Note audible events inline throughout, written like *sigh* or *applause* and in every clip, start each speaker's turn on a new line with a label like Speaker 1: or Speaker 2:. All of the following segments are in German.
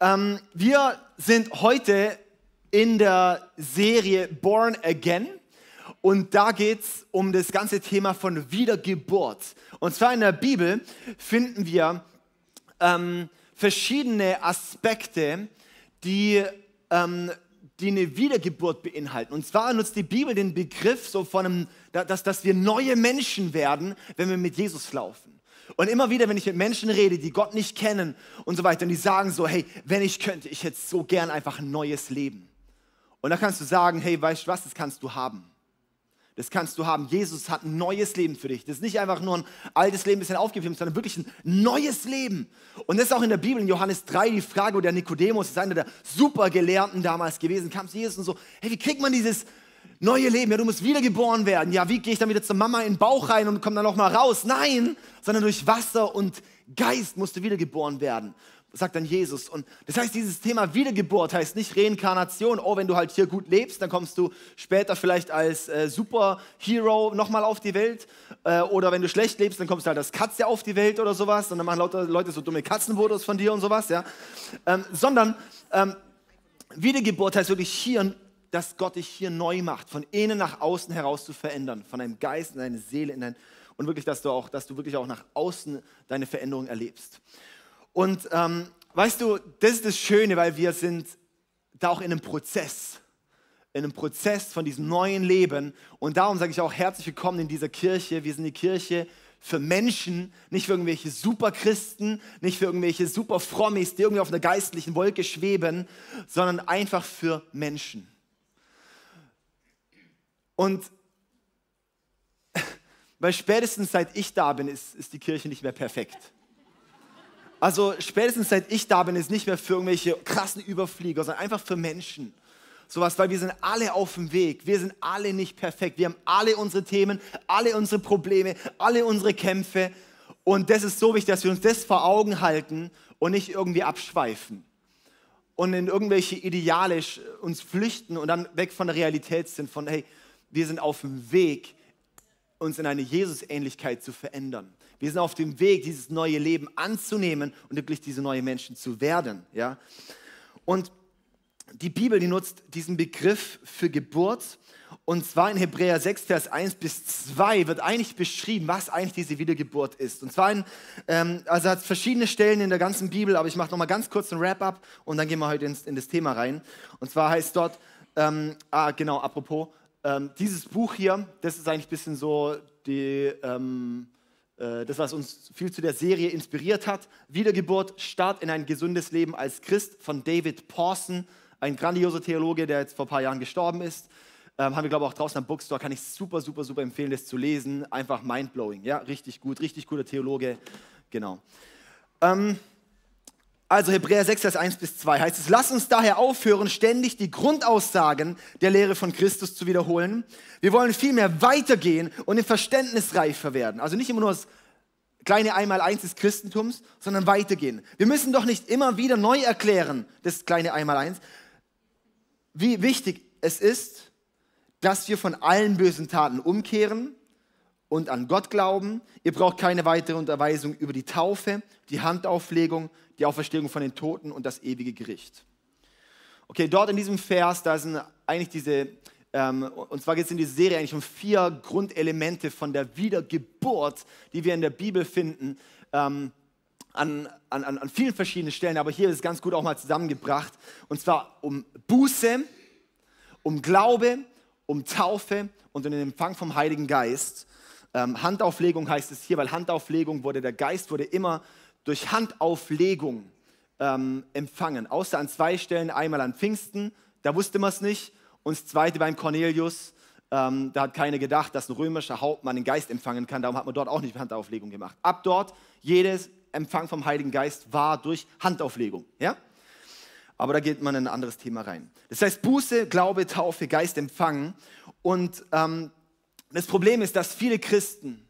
Speaker 1: Ähm, wir sind heute in der Serie Born Again und da geht es um das ganze Thema von Wiedergeburt. Und zwar in der Bibel finden wir ähm, verschiedene Aspekte, die, ähm, die eine Wiedergeburt beinhalten. Und zwar nutzt die Bibel den Begriff so von einem, dass, dass wir neue Menschen werden, wenn wir mit Jesus laufen. Und immer wieder, wenn ich mit Menschen rede, die Gott nicht kennen und so weiter, und die sagen so, hey, wenn ich könnte, ich hätte so gern einfach ein neues Leben. Und da kannst du sagen, hey, weißt du was, das kannst du haben. Das kannst du haben. Jesus hat ein neues Leben für dich. Das ist nicht einfach nur ein altes Leben, bisschen aufgegeben, sondern wirklich ein neues Leben. Und das ist auch in der Bibel, in Johannes 3, die Frage, wo der Nikodemus ist einer der Supergelehrten damals gewesen, kam zu Jesus und so, hey, wie kriegt man dieses neue Leben, ja, du musst wiedergeboren werden. Ja, wie gehe ich dann wieder zur Mama in den Bauch rein und komme dann noch mal raus? Nein, sondern durch Wasser und Geist musst du wiedergeboren werden, sagt dann Jesus. Und das heißt, dieses Thema Wiedergeburt heißt nicht Reinkarnation. Oh, wenn du halt hier gut lebst, dann kommst du später vielleicht als äh, Superhero nochmal auf die Welt. Äh, oder wenn du schlecht lebst, dann kommst du halt als Katze auf die Welt oder sowas. Und dann machen lauter Leute so dumme Katzenfotos von dir und sowas, ja. Ähm, sondern ähm, Wiedergeburt heißt wirklich hier dass Gott dich hier neu macht, von innen nach außen heraus zu verändern, von deinem Geist in deine Seele in dein, und wirklich, dass du auch, dass du wirklich auch nach außen deine Veränderung erlebst. Und ähm, weißt du, das ist das Schöne, weil wir sind da auch in einem Prozess, in einem Prozess von diesem neuen Leben. Und darum sage ich auch herzlich willkommen in dieser Kirche. Wir sind die Kirche für Menschen, nicht für irgendwelche Superchristen, nicht für irgendwelche Superfrommis, die irgendwie auf einer geistlichen Wolke schweben, sondern einfach für Menschen. Und *laughs* weil spätestens seit ich da bin, ist, ist die Kirche nicht mehr perfekt. Also spätestens seit ich da bin, ist nicht mehr für irgendwelche krassen Überflieger, sondern einfach für Menschen. Sowas, weil wir sind alle auf dem Weg. Wir sind alle nicht perfekt. Wir haben alle unsere Themen, alle unsere Probleme, alle unsere Kämpfe. Und das ist so wichtig, dass wir uns das vor Augen halten und nicht irgendwie abschweifen und in irgendwelche Ideale uns flüchten und dann weg von der Realität sind, von hey, wir sind auf dem Weg, uns in eine Jesusähnlichkeit zu verändern. Wir sind auf dem Weg, dieses neue Leben anzunehmen und wirklich diese neuen Menschen zu werden. Ja? Und die Bibel, die nutzt diesen Begriff für Geburt. Und zwar in Hebräer 6, Vers 1 bis 2 wird eigentlich beschrieben, was eigentlich diese Wiedergeburt ist. Und zwar in, ähm, also hat es verschiedene Stellen in der ganzen Bibel, aber ich mache nochmal ganz kurz ein Wrap-up und dann gehen wir heute ins, in das Thema rein. Und zwar heißt dort, ähm, ah genau, apropos, ähm, dieses Buch hier, das ist eigentlich ein bisschen so die, ähm, äh, das, was uns viel zu der Serie inspiriert hat. Wiedergeburt, Start in ein gesundes Leben als Christ von David Pawson, ein grandioser Theologe, der jetzt vor ein paar Jahren gestorben ist. Ähm, haben wir, glaube ich, auch draußen am Bookstore. Kann ich super, super, super empfehlen, das zu lesen. Einfach mindblowing. Ja, richtig gut, richtig guter Theologe. Genau. Ähm, also Hebräer 6, Vers 1 bis 2 heißt es, lass uns daher aufhören, ständig die Grundaussagen der Lehre von Christus zu wiederholen. Wir wollen vielmehr weitergehen und im Verständnis reifer werden. Also nicht immer nur das kleine Einmaleins des Christentums, sondern weitergehen. Wir müssen doch nicht immer wieder neu erklären, das kleine Einmaleins, wie wichtig es ist, dass wir von allen bösen Taten umkehren und an Gott glauben. Ihr braucht keine weitere Unterweisung über die Taufe, die Handauflegung, die Auferstehung von den Toten und das ewige Gericht. Okay, dort in diesem Vers, da sind eigentlich diese, ähm, und zwar geht es in dieser Serie eigentlich um vier Grundelemente von der Wiedergeburt, die wir in der Bibel finden, ähm, an, an, an vielen verschiedenen Stellen, aber hier ist es ganz gut auch mal zusammengebracht. Und zwar um Buße, um Glaube, um Taufe und um den Empfang vom Heiligen Geist. Ähm, Handauflegung heißt es hier, weil Handauflegung wurde, der Geist wurde immer durch Handauflegung ähm, empfangen. Außer an zwei Stellen, einmal an Pfingsten, da wusste man es nicht. Und das zweite beim Cornelius, ähm, da hat keiner gedacht, dass ein römischer Hauptmann den Geist empfangen kann. Darum hat man dort auch nicht Handauflegung gemacht. Ab dort, jedes Empfang vom Heiligen Geist war durch Handauflegung. Ja? Aber da geht man in ein anderes Thema rein. Das heißt, Buße, Glaube, Taufe, Geist empfangen. Und ähm, das Problem ist, dass viele Christen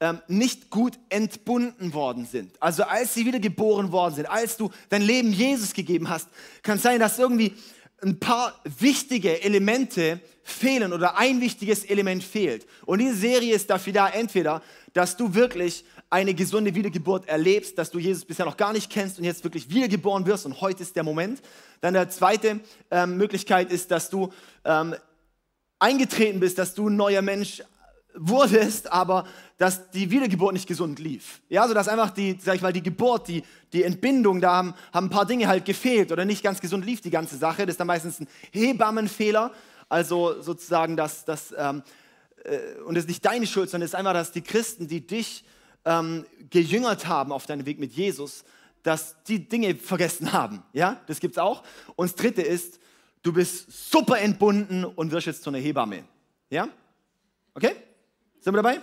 Speaker 1: ähm, nicht gut entbunden worden sind. Also als sie wiedergeboren worden sind, als du dein Leben Jesus gegeben hast, kann sein, dass irgendwie ein paar wichtige Elemente fehlen oder ein wichtiges Element fehlt. Und diese Serie ist dafür da, entweder, dass du wirklich eine gesunde Wiedergeburt erlebst, dass du Jesus bisher noch gar nicht kennst und jetzt wirklich wiedergeboren wirst und heute ist der Moment. Dann der zweite ähm, Möglichkeit ist, dass du ähm, eingetreten bist, dass du ein neuer Mensch wurdest, aber dass die Wiedergeburt nicht gesund lief. Ja, also dass einfach die, sag ich mal, die Geburt, die, die Entbindung, da haben, haben ein paar Dinge halt gefehlt oder nicht ganz gesund lief die ganze Sache. Das ist dann meistens ein Hebammenfehler, also sozusagen, dass, dass ähm, äh, und es ist nicht deine Schuld, sondern es ist einfach, dass die Christen, die dich ähm, gejüngert haben auf deinem Weg mit Jesus, dass die Dinge vergessen haben. Ja, das gibt es auch. Und das dritte ist, du bist super entbunden und wirst jetzt zu einer Hebamme. Ja? Okay? Sind wir dabei?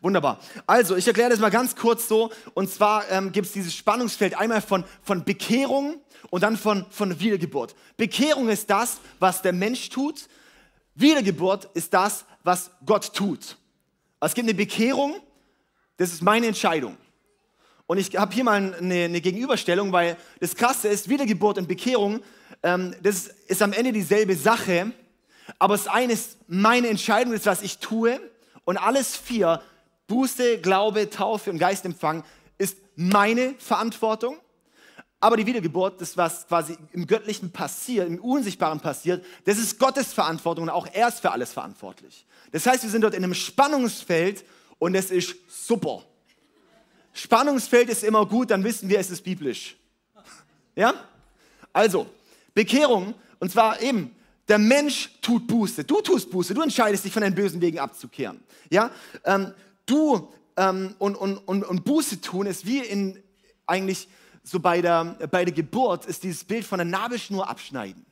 Speaker 1: Wunderbar. Also, ich erkläre das mal ganz kurz so. Und zwar ähm, gibt es dieses Spannungsfeld einmal von, von Bekehrung und dann von, von Wiedergeburt. Bekehrung ist das, was der Mensch tut. Wiedergeburt ist das, was Gott tut. Es gibt eine Bekehrung, das ist meine Entscheidung. Und ich habe hier mal eine, eine, Gegenüberstellung, weil das Krasse ist, Wiedergeburt und Bekehrung, ähm, das ist am Ende dieselbe Sache, aber das eine ist meine Entscheidung, das was ich tue. Und alles vier, Buße, Glaube, Taufe und Geistempfang, ist meine Verantwortung. Aber die Wiedergeburt, das was quasi im Göttlichen passiert, im Unsichtbaren passiert, das ist Gottes Verantwortung und auch er ist für alles verantwortlich. Das heißt, wir sind dort in einem Spannungsfeld und es ist super. Spannungsfeld ist immer gut, dann wissen wir, es ist biblisch. Ja? Also, Bekehrung, und zwar eben, der Mensch tut Buße. Du tust Buße. Du entscheidest dich von deinen bösen Wegen abzukehren. Ja? Ähm, du ähm, und, und, und, und Buße tun ist wie in eigentlich so bei der, bei der Geburt ist dieses Bild von der Nabelschnur abschneiden.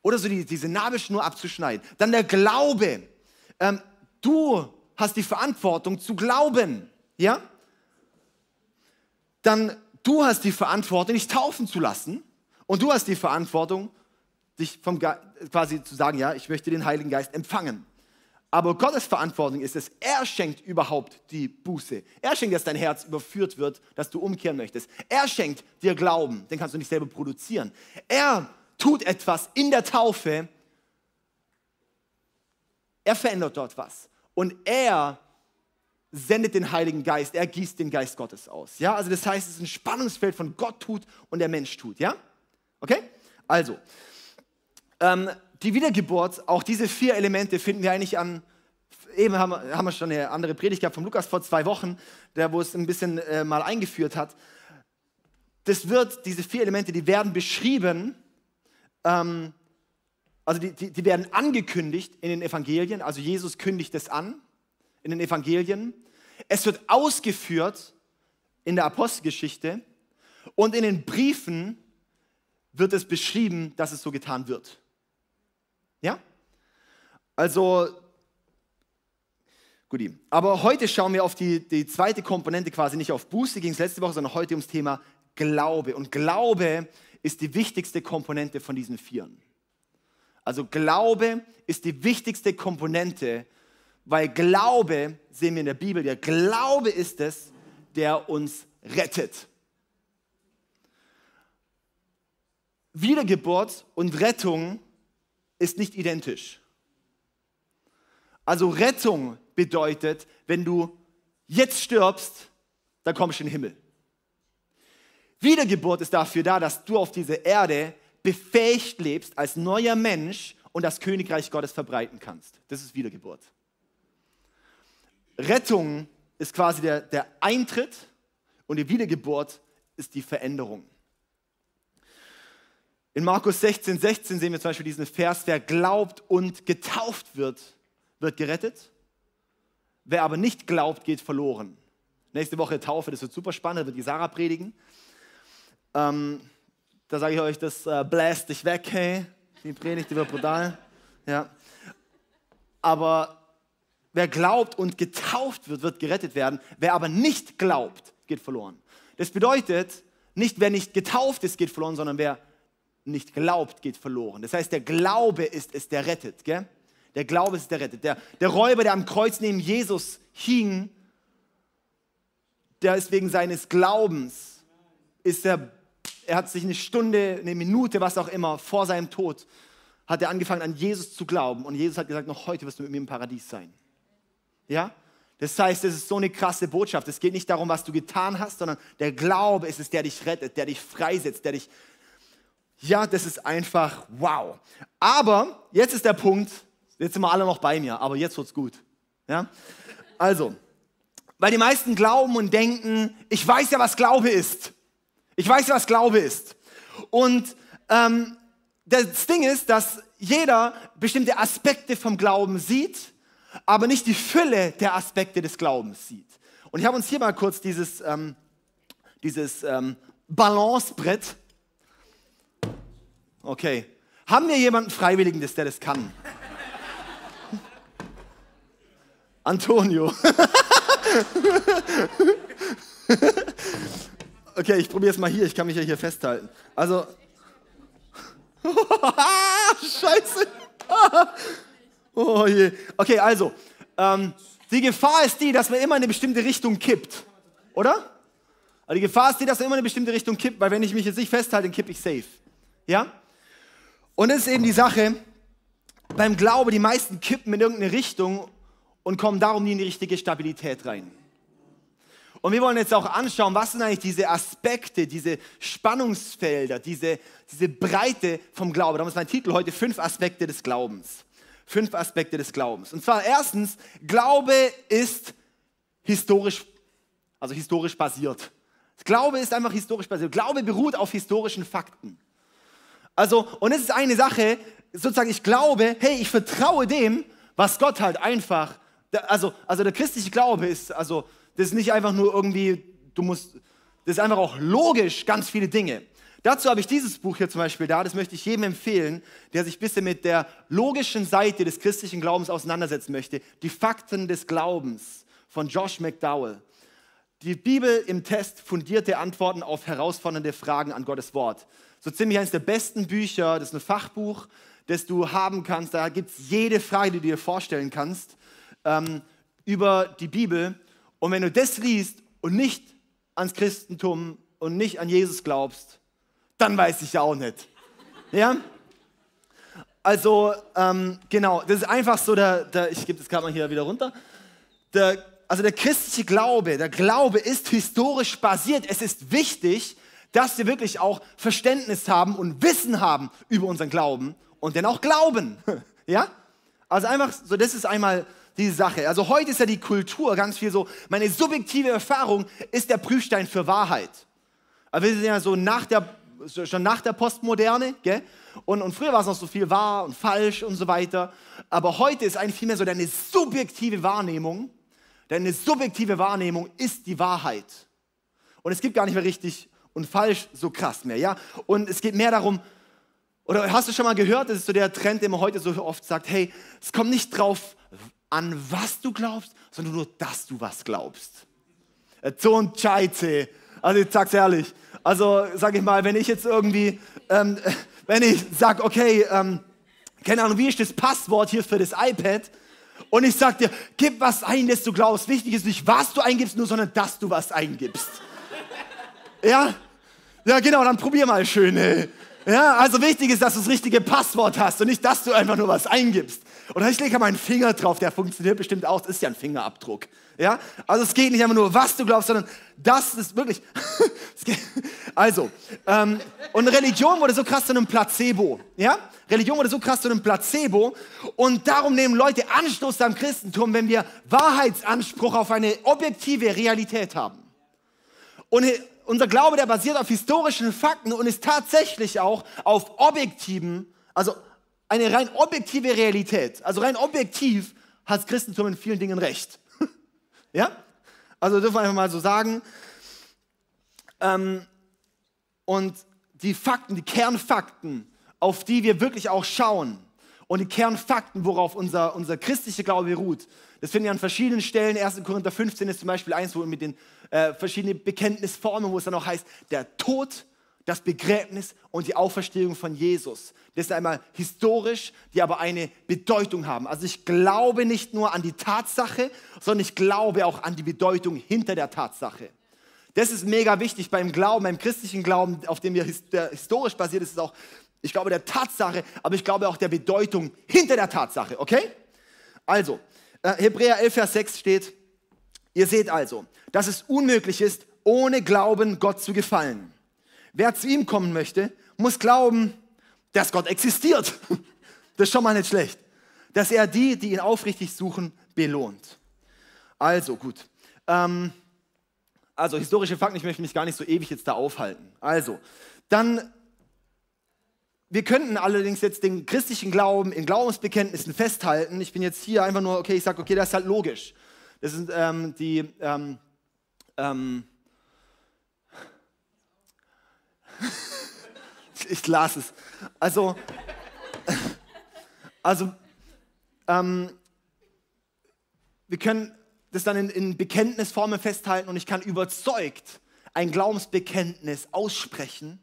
Speaker 1: Oder so die, diese Nabelschnur abzuschneiden. Dann der Glaube. Ähm, du hast die Verantwortung zu glauben. Ja? Dann du hast die Verantwortung, dich taufen zu lassen. Und du hast die Verantwortung, dich vom Ge quasi zu sagen, ja, ich möchte den Heiligen Geist empfangen. Aber Gottes Verantwortung ist es, er schenkt überhaupt die Buße. Er schenkt, dass dein Herz überführt wird, dass du umkehren möchtest. Er schenkt dir Glauben, den kannst du nicht selber produzieren. Er tut etwas in der Taufe. Er verändert dort was. Und er sendet den Heiligen Geist, er gießt den Geist Gottes aus. Ja, also das heißt, es ist ein Spannungsfeld von Gott tut und der Mensch tut. Ja, okay? Also, ähm, die Wiedergeburt, auch diese vier Elemente finden wir eigentlich an, eben haben, haben wir schon eine andere Predigt gehabt vom Lukas vor zwei Wochen, der, wo es ein bisschen äh, mal eingeführt hat. Das wird, diese vier Elemente, die werden beschrieben, ähm, also die, die, die werden angekündigt in den Evangelien, also Jesus kündigt es an in den Evangelien. Es wird ausgeführt in der Apostelgeschichte und in den Briefen wird es beschrieben, dass es so getan wird. Ja? Also, gut. Aber heute schauen wir auf die, die zweite Komponente quasi, nicht auf Buße, ging es letzte Woche, sondern heute ums Thema Glaube. Und Glaube ist die wichtigste Komponente von diesen Vieren. Also Glaube ist die wichtigste Komponente, weil Glaube, sehen wir in der Bibel, der Glaube ist es, der uns rettet. Wiedergeburt und Rettung ist nicht identisch. Also Rettung bedeutet, wenn du jetzt stirbst, dann kommst du in den Himmel. Wiedergeburt ist dafür da, dass du auf dieser Erde befähigt lebst als neuer Mensch und das Königreich Gottes verbreiten kannst. Das ist Wiedergeburt. Rettung ist quasi der, der Eintritt und die Wiedergeburt ist die Veränderung. In Markus 16, 16 sehen wir zum Beispiel diesen Vers, wer glaubt und getauft wird, wird gerettet. Wer aber nicht glaubt, geht verloren. Nächste Woche Taufe, das wird super spannend, da wird die Sarah predigen. Ähm, da sage ich euch, das äh, bläst dich weg, hey. Die Predigt, die wird brutal. Ja. Aber wer glaubt und getauft wird, wird gerettet werden. Wer aber nicht glaubt, geht verloren. Das bedeutet, nicht wer nicht getauft ist, geht verloren, sondern wer nicht glaubt, geht verloren. Das heißt, der Glaube ist es, der rettet. Gell? Der Glaube ist der rettet. Der, der Räuber, der am Kreuz neben Jesus hing, der ist wegen seines Glaubens, ist er, er hat sich eine Stunde, eine Minute, was auch immer, vor seinem Tod, hat er angefangen an Jesus zu glauben. Und Jesus hat gesagt, noch heute wirst du mit mir im Paradies sein. Ja? Das heißt, es ist so eine krasse Botschaft. Es geht nicht darum, was du getan hast, sondern der Glaube ist es, der dich rettet, der dich freisetzt, der dich... Ja, das ist einfach wow. Aber jetzt ist der Punkt, jetzt sind wir alle noch bei mir, aber jetzt wird's gut. Ja? Also, weil die meisten glauben und denken, ich weiß ja, was Glaube ist. Ich weiß ja, was Glaube ist. Und ähm, das Ding ist, dass jeder bestimmte Aspekte vom Glauben sieht aber nicht die Fülle der Aspekte des Glaubens sieht. Und ich habe uns hier mal kurz dieses, ähm, dieses ähm, Balancebrett. Okay. Haben wir jemanden Freiwilligen, der das kann? *laughs* Antonio. *laughs* okay, ich probiere es mal hier. Ich kann mich ja hier festhalten. Also. *laughs* Scheiße. Oh je. Okay, also, ähm, die Gefahr ist die, dass man immer in eine bestimmte Richtung kippt. Oder? Also die Gefahr ist die, dass man immer in eine bestimmte Richtung kippt, weil wenn ich mich jetzt nicht festhalte, dann kippe ich safe. Ja? Und das ist eben die Sache, beim Glaube, die meisten kippen in irgendeine Richtung und kommen darum nie in die richtige Stabilität rein. Und wir wollen jetzt auch anschauen, was sind eigentlich diese Aspekte, diese Spannungsfelder, diese, diese Breite vom Glauben. Darum ist mein Titel heute fünf Aspekte des Glaubens fünf Aspekte des Glaubens. Und zwar erstens, Glaube ist historisch, also historisch basiert. Glaube ist einfach historisch basiert. Glaube beruht auf historischen Fakten. Also, und es ist eine Sache, sozusagen, ich glaube, hey, ich vertraue dem, was Gott halt einfach, also, also der christliche Glaube ist, also, das ist nicht einfach nur irgendwie, du musst, das ist einfach auch logisch ganz viele Dinge. Dazu habe ich dieses Buch hier zum Beispiel da, das möchte ich jedem empfehlen, der sich ein bisschen mit der logischen Seite des christlichen Glaubens auseinandersetzen möchte. Die Fakten des Glaubens von Josh McDowell. Die Bibel im Test fundierte Antworten auf herausfordernde Fragen an Gottes Wort. So ziemlich eines der besten Bücher, das ist ein Fachbuch, das du haben kannst. Da gibt es jede Frage, die du dir vorstellen kannst, ähm, über die Bibel. Und wenn du das liest und nicht ans Christentum und nicht an Jesus glaubst, dann weiß ich ja auch nicht. Ja? Also, ähm, genau, das ist einfach so, der, der ich gebe das gerade mal hier wieder runter. Der, also der christliche Glaube, der Glaube ist historisch basiert. Es ist wichtig, dass wir wirklich auch Verständnis haben und Wissen haben über unseren Glauben und dann auch glauben. *laughs* Ja? Also einfach so, das ist einmal die Sache. Also heute ist ja die Kultur ganz viel so, meine subjektive Erfahrung ist der Prüfstein für Wahrheit. Aber wir sind ja so nach der schon nach der Postmoderne, gell? Und, und früher war es noch so viel wahr und falsch und so weiter. Aber heute ist eigentlich vielmehr so deine subjektive Wahrnehmung. Deine subjektive Wahrnehmung ist die Wahrheit. Und es gibt gar nicht mehr richtig und falsch so krass mehr, ja? Und es geht mehr darum, oder hast du schon mal gehört, das ist so der Trend, den man heute so oft sagt, hey, es kommt nicht drauf an, was du glaubst, sondern nur, dass du was glaubst. Äh, so ein Scheiße. Also ich sag's ehrlich, also sage ich mal, wenn ich jetzt irgendwie, ähm, wenn ich sage, okay, ähm, keine Ahnung, wie ist das Passwort hier für das iPad? Und ich sag dir, gib was ein, das du glaubst. Wichtig ist nicht, was du eingibst, nur, sondern dass du was eingibst. Ja? Ja, genau, dann probier mal schön. Ey. Ja, also wichtig ist, dass du das richtige Passwort hast und nicht, dass du einfach nur was eingibst. Oder ich lege meinen Finger drauf, der funktioniert bestimmt auch. Das ist ja ein Fingerabdruck. Ja? Also es geht nicht einfach nur, was du glaubst, sondern das ist wirklich. *laughs* also, ähm, und Religion wurde so krass zu einem Placebo. Ja? Religion wurde so krass zu einem Placebo. Und darum nehmen Leute Anstoß am Christentum, wenn wir Wahrheitsanspruch auf eine objektive Realität haben. Und unser Glaube, der basiert auf historischen Fakten und ist tatsächlich auch auf objektiven, also eine rein objektive Realität. Also rein objektiv hat das Christentum in vielen Dingen recht. *laughs* ja? Also dürfen wir einfach mal so sagen. Ähm, und die Fakten, die Kernfakten, auf die wir wirklich auch schauen und die Kernfakten, worauf unser, unser christlicher Glaube beruht, das finden wir an verschiedenen Stellen. 1. Korinther 15 ist zum Beispiel eins, wo mit den äh, verschiedenen Bekenntnisformen, wo es dann auch heißt, der Tod das Begräbnis und die Auferstehung von Jesus. Das ist einmal historisch, die aber eine Bedeutung haben. Also ich glaube nicht nur an die Tatsache, sondern ich glaube auch an die Bedeutung hinter der Tatsache. Das ist mega wichtig beim Glauben, beim christlichen Glauben, auf dem wir historisch basiert ist, ist auch, ich glaube der Tatsache, aber ich glaube auch der Bedeutung hinter der Tatsache, okay? Also, Hebräer 11, Vers 6 steht, Ihr seht also, dass es unmöglich ist, ohne Glauben Gott zu gefallen. Wer zu ihm kommen möchte, muss glauben, dass Gott existiert. *laughs* Das ist schon mal nicht schlecht. Dass er die, die ihn aufrichtig suchen, belohnt. Also gut. Ähm, also historische Fakten, ich möchte mich gar nicht so ewig jetzt da aufhalten. Also, dann, wir könnten allerdings jetzt den christlichen Glauben in Glaubensbekenntnissen festhalten. Ich bin jetzt hier einfach nur, okay, ich sage, okay, das ist halt logisch. Das sind ähm, die, ähm, ähm, *laughs* ich las es. Also, *laughs* also ähm, wir können das dann in, in Bekenntnisformen festhalten und ich kann überzeugt ein Glaubensbekenntnis aussprechen,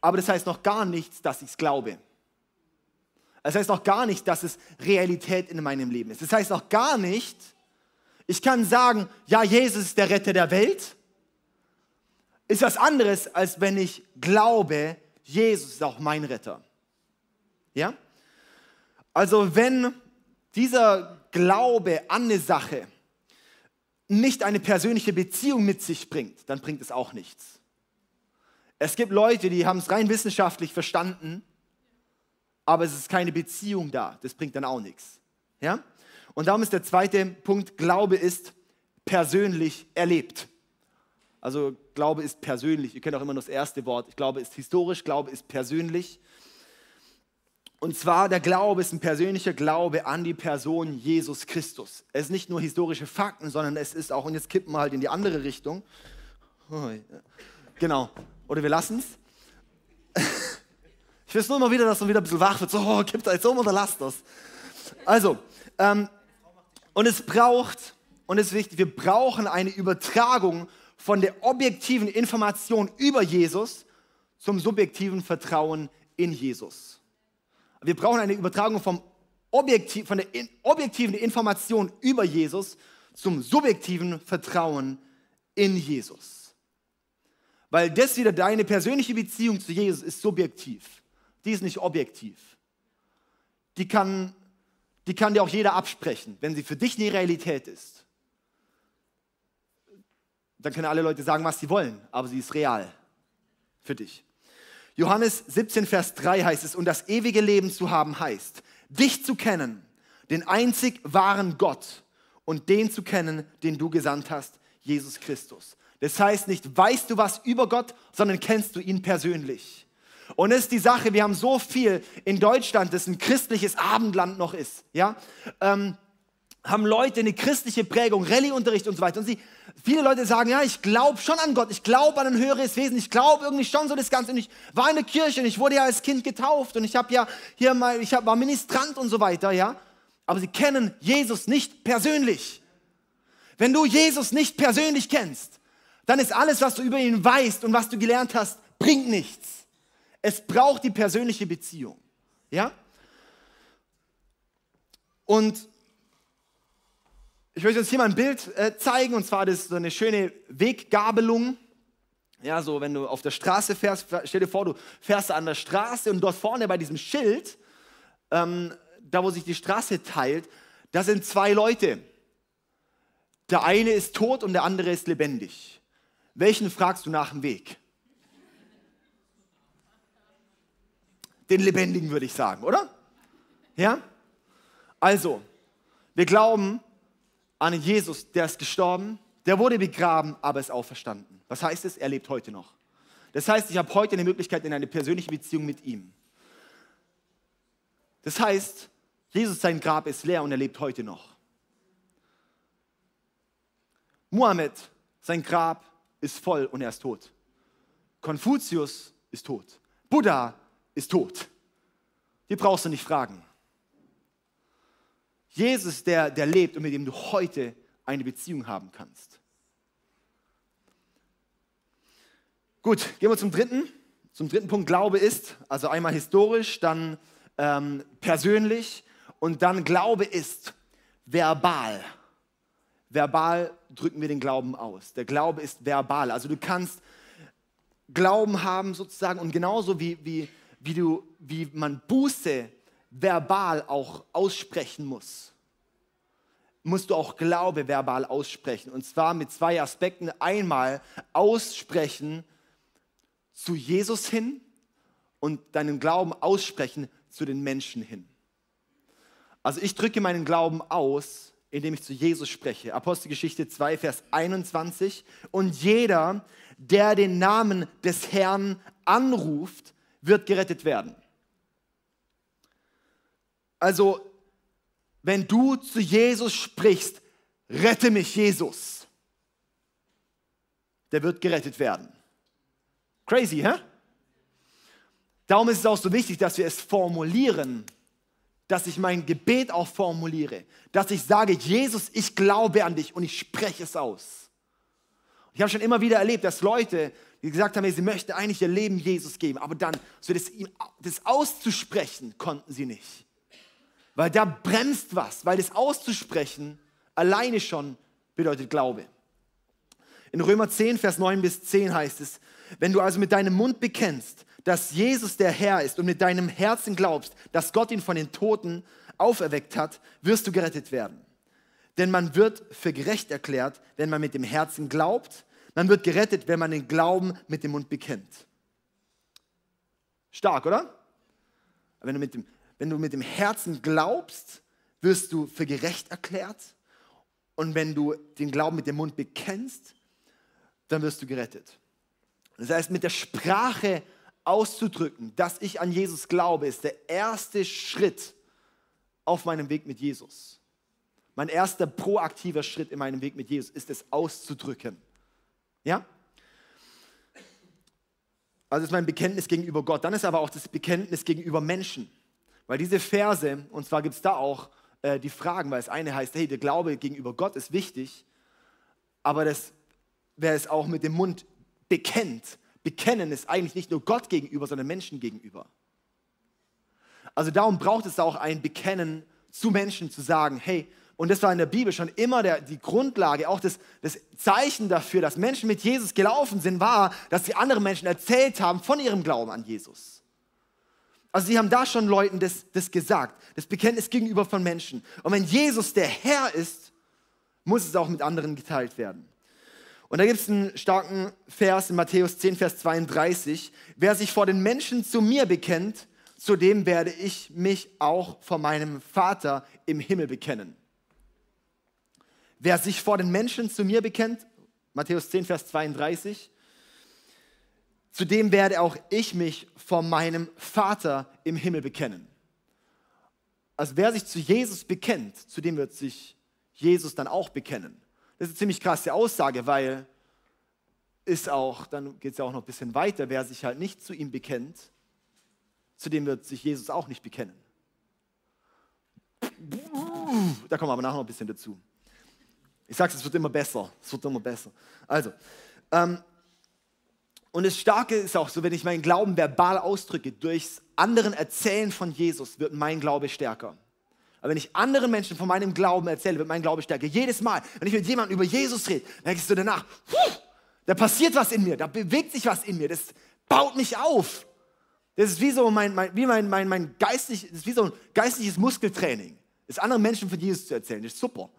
Speaker 1: aber das heißt noch gar nichts, dass ich es glaube. Das heißt noch gar nicht, dass es Realität in meinem Leben ist. Das heißt noch gar nicht, ich kann sagen, ja, Jesus ist der Retter der Welt. Ist was anderes, als wenn ich glaube, Jesus ist auch mein Retter. Ja? Also wenn dieser Glaube an eine Sache nicht eine persönliche Beziehung mit sich bringt, dann bringt es auch nichts. Es gibt Leute, die haben es rein wissenschaftlich verstanden, aber es ist keine Beziehung da. Das bringt dann auch nichts. Ja? Und darum ist der zweite Punkt, Glaube ist persönlich erlebt. Also Glaube ist persönlich. Ihr kennt auch immer nur das erste Wort. Glaube ist historisch, Glaube ist persönlich. Und zwar der Glaube ist ein persönlicher Glaube an die Person Jesus Christus. Es ist nicht nur historische Fakten, sondern es ist auch, und jetzt kippen wir halt in die andere Richtung. Genau. Oder wir lassen es. *laughs* Ich will nur mal wieder, dass man wieder ein bisschen wach wird. So, oh, kippt jetzt um oder lasst das. Also, ähm, und es braucht, und es ist wichtig, wir brauchen eine Übertragung von der objektiven Information über Jesus zum subjektiven Vertrauen in Jesus. Wir brauchen eine Übertragung vom Objektiv, von der objektiven Information über Jesus zum subjektiven Vertrauen in Jesus. Weil das wieder deine persönliche Beziehung zu Jesus ist subjektiv. Die ist nicht objektiv. Die kann, die kann dir auch jeder absprechen, wenn sie für dich eine Realität ist. Dann können alle Leute sagen, was sie wollen, aber sie ist real für dich. Johannes 17, Vers 3 heißt es, und das ewige Leben zu haben heißt, dich zu kennen, den einzig wahren Gott und den zu kennen, den du gesandt hast, Jesus Christus. Das heißt nicht, weißt du was über Gott, sondern kennst du ihn persönlich. Und das ist die Sache, wir haben so viel in Deutschland, das ein christliches Abendland noch ist, ja, ähm, haben Leute eine christliche Prägung, Rallye-Unterricht und so weiter. Und sie, viele Leute sagen, ja, ich glaube schon an Gott, ich glaube an ein höheres Wesen, ich glaube irgendwie schon so das Ganze. Und ich war in der Kirche und ich wurde ja als Kind getauft und ich habe ja hier mal, ich hab, war Ministrant und so weiter, ja. Aber sie kennen Jesus nicht persönlich. Wenn du Jesus nicht persönlich kennst, dann ist alles, was du über ihn weißt und was du gelernt hast, bringt nichts. Es braucht die persönliche Beziehung, ja. Und ich möchte uns hier mal ein Bild äh, zeigen, und zwar das ist so eine schöne Weggabelung. Ja, so wenn du auf der Straße fährst, stell dir vor, du fährst an der Straße und dort vorne bei diesem Schild, ähm, da wo sich die Straße teilt, da sind zwei Leute. Der eine ist tot und der andere ist lebendig. Welchen fragst du nach dem Weg? Den lebendigen würde ich sagen, oder? Ja? Also, wir glauben, an Jesus, der ist gestorben, der wurde begraben, aber ist auferstanden. Was heißt es? Er lebt heute noch. Das heißt, ich habe heute eine Möglichkeit in eine persönliche Beziehung mit ihm. Das heißt, Jesus, sein Grab ist leer und er lebt heute noch. Mohammed, sein Grab ist voll und er ist tot. Konfuzius ist tot. Buddha ist tot. Die brauchst du nicht fragen. Jesus, der, der lebt und mit dem du heute eine Beziehung haben kannst. Gut, gehen wir zum dritten. Zum dritten Punkt, Glaube ist, also einmal historisch, dann ähm, persönlich und dann Glaube ist verbal. Verbal drücken wir den Glauben aus. Der Glaube ist verbal. Also du kannst Glauben haben sozusagen und genauso wie, wie, wie, du, wie man Buße verbal auch aussprechen muss. musst du auch Glaube verbal aussprechen. Und zwar mit zwei Aspekten. Einmal aussprechen zu Jesus hin und deinen Glauben aussprechen zu den Menschen hin. Also ich drücke meinen Glauben aus, indem ich zu Jesus spreche. Apostelgeschichte 2, Vers 21. Und jeder, der den Namen des Herrn anruft, wird gerettet werden. Also, wenn du zu Jesus sprichst, rette mich Jesus, der wird gerettet werden. Crazy, hä? Darum ist es auch so wichtig, dass wir es formulieren, dass ich mein Gebet auch formuliere, dass ich sage, Jesus, ich glaube an dich und ich spreche es aus. Ich habe schon immer wieder erlebt, dass Leute, die gesagt haben, sie möchten eigentlich ihr Leben Jesus geben, aber dann so das, das auszusprechen konnten sie nicht. Weil da bremst was, weil das auszusprechen alleine schon bedeutet Glaube. In Römer 10, Vers 9 bis 10 heißt es, wenn du also mit deinem Mund bekennst, dass Jesus der Herr ist und mit deinem Herzen glaubst, dass Gott ihn von den Toten auferweckt hat, wirst du gerettet werden. Denn man wird für gerecht erklärt, wenn man mit dem Herzen glaubt. Man wird gerettet, wenn man den Glauben mit dem Mund bekennt. Stark, oder? Wenn du mit dem, wenn du mit dem Herzen glaubst, wirst du für gerecht erklärt. Und wenn du den Glauben mit dem Mund bekennst, dann wirst du gerettet. Das heißt, mit der Sprache auszudrücken, dass ich an Jesus glaube, ist der erste Schritt auf meinem Weg mit Jesus. Mein erster proaktiver Schritt in meinem Weg mit Jesus ist es auszudrücken. Ja? Also ist mein Bekenntnis gegenüber Gott. Dann ist aber auch das Bekenntnis gegenüber Menschen. Weil diese Verse, und zwar gibt es da auch äh, die Fragen, weil das eine heißt, hey, der Glaube gegenüber Gott ist wichtig, aber das, wer es auch mit dem Mund bekennt, bekennen ist eigentlich nicht nur Gott gegenüber, sondern Menschen gegenüber. Also darum braucht es auch ein Bekennen zu Menschen, zu sagen, hey, und das war in der Bibel schon immer der, die Grundlage, auch das, das Zeichen dafür, dass Menschen mit Jesus gelaufen sind, war, dass sie anderen Menschen erzählt haben von ihrem Glauben an Jesus. Also sie haben da schon Leuten das, das gesagt, das Bekenntnis gegenüber von Menschen. Und wenn Jesus der Herr ist, muss es auch mit anderen geteilt werden. Und da gibt es einen starken Vers in Matthäus 10, Vers 32. Wer sich vor den Menschen zu mir bekennt, zu dem werde ich mich auch vor meinem Vater im Himmel bekennen. Wer sich vor den Menschen zu mir bekennt, Matthäus 10, Vers 32, zu dem werde auch ich mich vor meinem Vater im Himmel bekennen. Also wer sich zu Jesus bekennt, zu dem wird sich Jesus dann auch bekennen. Das ist eine ziemlich krasse Aussage, weil ist auch, dann geht es ja auch noch ein bisschen weiter, wer sich halt nicht zu ihm bekennt, zu dem wird sich Jesus auch nicht bekennen. Da kommen wir aber nachher noch ein bisschen dazu. Ich sage es, wird immer besser. Es wird immer besser. Also, ähm, und das Starke ist auch so, wenn ich meinen Glauben verbal ausdrücke, durchs anderen Erzählen von Jesus, wird mein Glaube stärker. Aber wenn ich anderen Menschen von meinem Glauben erzähle, wird mein Glaube stärker. Jedes Mal, wenn ich mit jemandem über Jesus rede, denkst du danach, da passiert was in mir, da bewegt sich was in mir, das baut mich auf. Das ist wie so mein, mein, wie mein, mein, mein geistlich, das ist wie so ein geistliches Muskeltraining. Das anderen Menschen von Jesus zu erzählen, das ist super.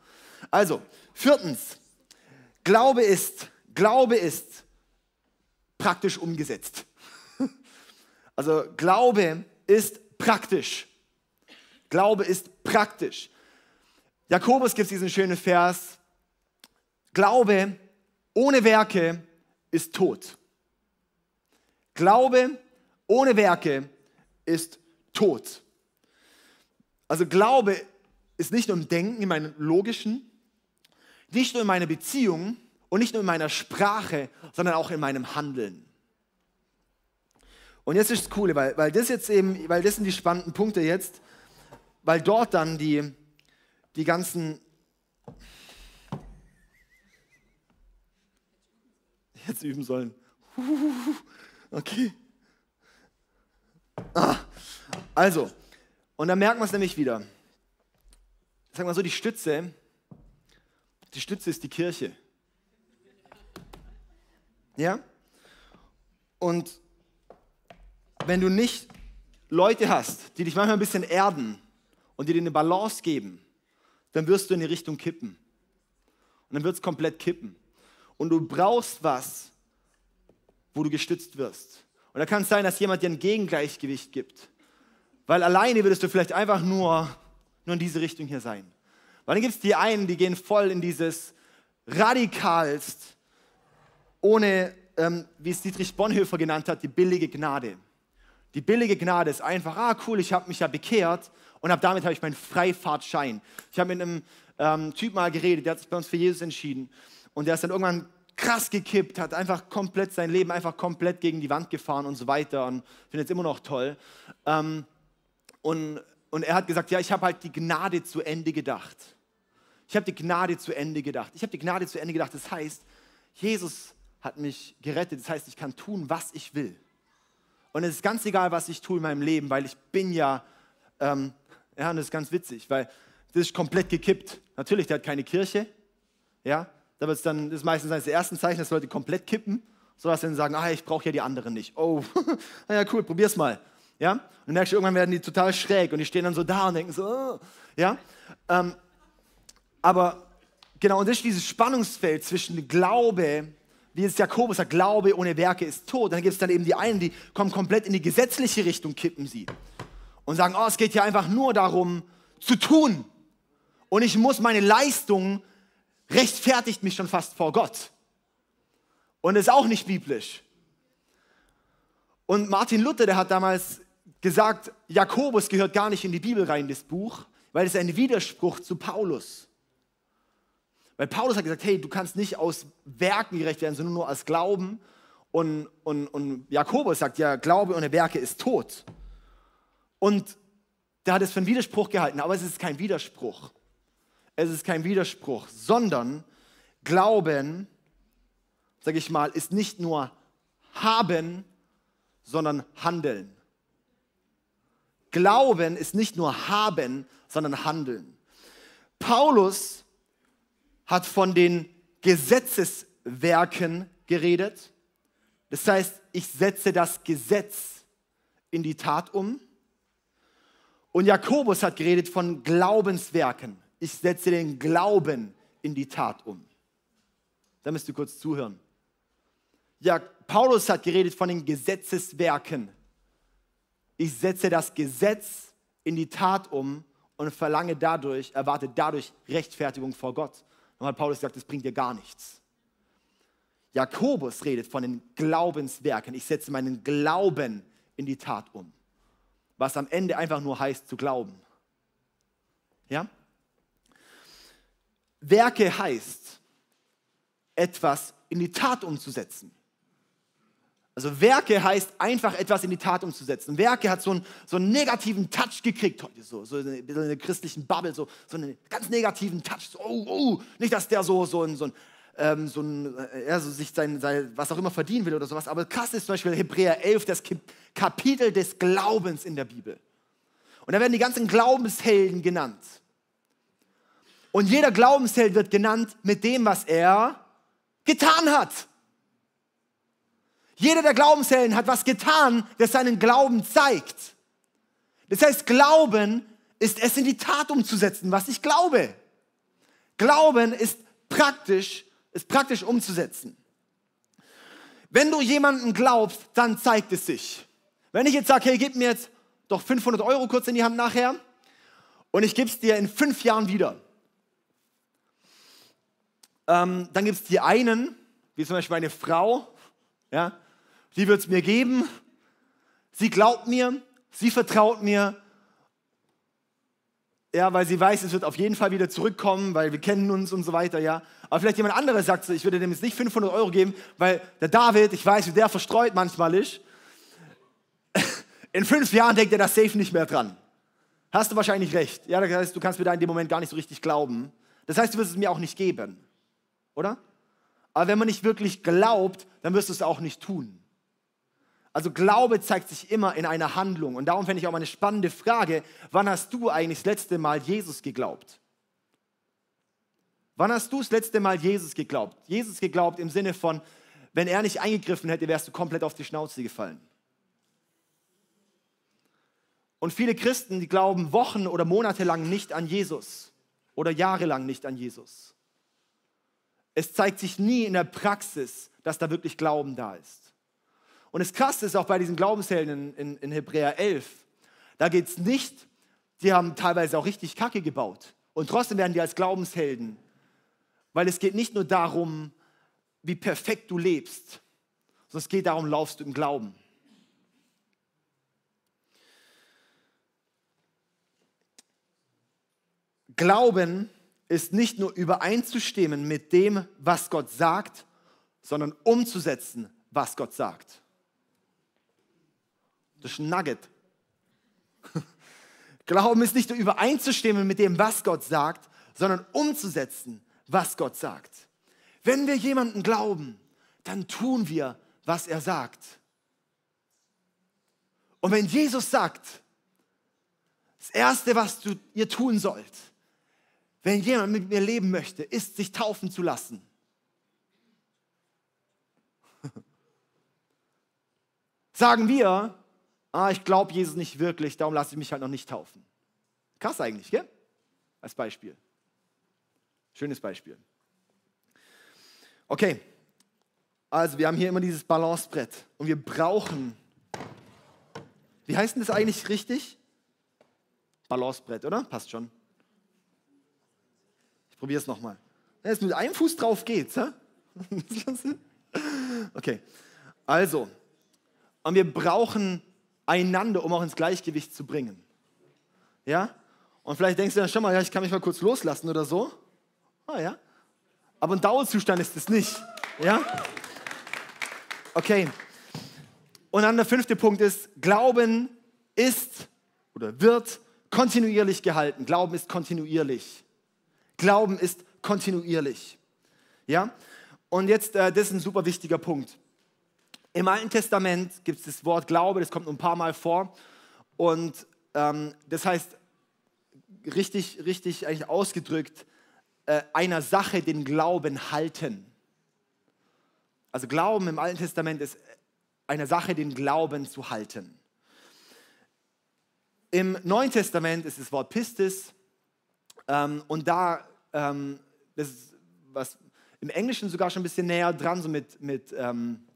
Speaker 1: Also, viertens, Glaube ist, Glaube ist praktisch umgesetzt. *laughs* Also Glaube ist praktisch. Glaube ist praktisch. Jakobus gibt diesen schönen Vers, Glaube ohne Werke ist tot. Glaube ohne Werke ist tot. Also Glaube ist nicht nur im Denken, in meinem logischen, nicht nur in meiner Beziehung und nicht nur in meiner Sprache, sondern auch in meinem Handeln. Und jetzt ist das Coole, weil, weil das jetzt eben, weil das sind die spannenden Punkte jetzt weil dort dann die, die ganzen... Jetzt üben sollen. *laughs* Okay. Ah, also, und dann merken wir es nämlich wieder. Sagen wir so, die Stütze, die Stütze ist die Kirche. Ja? Und wenn du nicht Leute hast, die dich manchmal ein bisschen erden, und dir eine Balance geben dann wirst du in die Richtung kippen. Und dann wird es komplett kippen. Und du brauchst was, wo du gestützt wirst. Und da kann es sein, dass jemand dir ein Gegengleichgewicht gibt. Weil alleine würdest du vielleicht einfach nur, nur in diese Richtung hier sein. Weil dann gibt es die einen, die gehen voll in dieses radikalst, ohne, ähm, wie es Dietrich Bonhoeffer genannt hat, die billige Gnade. Die billige Gnade ist einfach, ah cool, ich habe mich ja bekehrt und ab damit habe ich meinen Freifahrtschein. Ich habe mit einem ähm, Typ mal geredet, der hat sich bei uns für Jesus entschieden und der ist dann irgendwann krass gekippt, hat einfach komplett sein Leben einfach komplett gegen die Wand gefahren und so weiter und findet es immer noch toll. Ähm, und, und er hat gesagt, ja, ich habe halt die Gnade zu Ende gedacht. Ich habe die Gnade zu Ende gedacht. Ich habe die Gnade zu Ende gedacht. Das heißt, Jesus hat mich gerettet. Das heißt, ich kann tun, was ich will. Und es ist ganz egal, was ich tue in meinem Leben, weil ich bin ja, ähm, ja, und das ist ganz witzig, weil das ist komplett gekippt. Natürlich, der hat keine Kirche, ja, da wird es dann, das ist meistens eines der ersten Zeichen, dass Leute komplett kippen, sodass sie dann sagen, ah, ich brauche ja die anderen nicht. Oh, *laughs* ja cool, probier's mal. Ja? Und dann merkst du, irgendwann werden die total schräg und die stehen dann so da und denken so, oh. ja. Ähm, aber genau, und das ist dieses Spannungsfeld zwischen Glaube, wie es Jakobus sagt, Glaube ohne Werke ist tot. Dann gibt es dann eben die einen, die kommen komplett in die gesetzliche Richtung, kippen sie. Und sagen, oh, es geht hier einfach nur darum, zu tun. Und ich muss meine Leistung rechtfertigt mich schon fast vor Gott. Und ist auch nicht biblisch. Und Martin Luther, der hat damals gesagt, Jakobus gehört gar nicht in die Bibel rein, das Buch, weil es ein Widerspruch zu Paulus. Weil Paulus hat gesagt, hey, du kannst nicht aus Werken gerecht werden, sondern nur aus Glauben. Und, und, und Jakobus sagt, ja, Glaube ohne Werke ist tot. Und der hat es für einen Widerspruch gehalten, aber es ist kein Widerspruch. Es ist kein Widerspruch, sondern Glauben, sage ich mal, ist nicht nur haben, sondern handeln. Glauben ist nicht nur haben, sondern handeln. Paulus hat von den Gesetzeswerken geredet. Das heißt, ich setze das Gesetz in die Tat um. Und Jakobus hat geredet von Glaubenswerken. Ich setze den Glauben in die Tat um. Da müsst ihr kurz zuhören. Ja, Paulus hat geredet von den Gesetzeswerken. Ich setze das Gesetz in die Tat um und verlange dadurch, erwarte dadurch Rechtfertigung vor Gott. Hat Paulus gesagt, das bringt dir gar nichts. Jakobus redet von den Glaubenswerken. Ich setze meinen Glauben in die Tat um. Was am Ende einfach nur heißt zu glauben. Ja? Werke heißt, etwas in die Tat umzusetzen. Also Werke heißt einfach etwas in die Tat umzusetzen. Werke hat so einen, so einen negativen Touch gekriegt heute, so, so ein in der christlichen Bubble, so, so einen ganz negativen Touch. So, oh, oh, nicht, dass der so, so ein, so ein, ähm, so ein äh, so sich sein, sein, was auch immer verdienen will oder sowas. Aber krass ist zum Beispiel Hebräer 11, das Kapitel des Glaubens in der Bibel. Und da werden die ganzen Glaubenshelden genannt. Und jeder Glaubensheld wird genannt mit dem, was er getan hat. Jeder der Glaubenshelden hat was getan, das seinen Glauben zeigt. Das heißt, Glauben ist es in die Tat umzusetzen, was ich glaube. Glauben ist praktisch, ist praktisch umzusetzen. Wenn du jemanden glaubst, dann zeigt es sich. Wenn ich jetzt sage, hey, gib mir jetzt doch 500 Euro kurz in die Hand nachher und ich gebe es dir in fünf Jahren wieder, ähm, dann gibt es die einen, wie zum Beispiel meine Frau, ja, die wird es mir geben. Sie glaubt mir, sie vertraut mir. Ja, weil sie weiß, es wird auf jeden Fall wieder zurückkommen, weil wir kennen uns und so weiter, ja. Aber vielleicht jemand anderes sagt so, ich würde dem jetzt nicht 500 Euro geben, weil der David, ich weiß, wie der verstreut manchmal ist. In fünf Jahren denkt er das safe nicht mehr dran. Hast du wahrscheinlich recht. Ja, das heißt, du kannst mir da in dem Moment gar nicht so richtig glauben. Das heißt, du wirst es mir auch nicht geben. Oder? Aber wenn man nicht wirklich glaubt, dann wirst du es auch nicht tun. Also Glaube zeigt sich immer in einer Handlung. Und darum fände ich auch mal eine spannende Frage, wann hast du eigentlich das letzte Mal Jesus geglaubt? Wann hast du das letzte Mal Jesus geglaubt? Jesus geglaubt im Sinne von, wenn er nicht eingegriffen hätte, wärst du komplett auf die Schnauze gefallen. Und viele Christen, die glauben Wochen oder Monate lang nicht an Jesus oder jahrelang nicht an Jesus. Es zeigt sich nie in der Praxis, dass da wirklich Glauben da ist. Und das Krasse ist auch bei diesen Glaubenshelden in, in, in Hebräer 11, da geht es nicht, die haben teilweise auch richtig Kacke gebaut. Und trotzdem werden die als Glaubenshelden. Weil es geht nicht nur darum, wie perfekt du lebst, sondern es geht darum, laufst du im Glauben. Glauben ist nicht nur übereinzustimmen mit dem, was Gott sagt, sondern umzusetzen, was Gott sagt. Das ist ein Nugget. *laughs* Glauben ist nicht nur übereinzustimmen mit dem, was Gott sagt, sondern umzusetzen, was Gott sagt. Wenn wir jemanden glauben, dann tun wir, was er sagt. Und wenn Jesus sagt, das Erste, was du ihr tun sollt, wenn jemand mit mir leben möchte, ist, sich taufen zu lassen. *laughs* Sagen wir, ah, ich glaube Jesus nicht wirklich, darum lasse ich mich halt noch nicht taufen. Krass eigentlich, gell? Als Beispiel. Schönes Beispiel. Okay, also wir haben hier immer dieses Balancebrett und wir brauchen, wie heißt denn das eigentlich richtig? Balancebrett, oder? Passt schon. Ich probiere es nochmal. Jetzt mit einem Fuß drauf geht's, hä? *laughs* Okay, also, und wir brauchen einander, um auch ins Gleichgewicht zu bringen. Ja? Und vielleicht denkst du dann schon mal, ja, ich kann mich mal kurz loslassen oder so. Ah ja. Aber ein Dauerzustand ist es nicht. Ja? Okay. Und dann der fünfte Punkt ist, Glauben ist oder wird kontinuierlich gehalten. Glauben ist kontinuierlich. Glauben ist kontinuierlich. Ja? Und jetzt, äh, das ist ein super wichtiger Punkt. Im Alten Testament gibt es das Wort Glaube, das kommt ein paar Mal vor. Und ähm, das heißt, richtig, richtig eigentlich ausgedrückt, äh, einer Sache den Glauben halten. Also Glauben im Alten Testament ist einer Sache den Glauben zu halten. Im Neuen Testament ist das Wort Pistis ähm, und da, ähm, das ist was im Englischen sogar schon ein bisschen näher dran, so mit, mit ähm,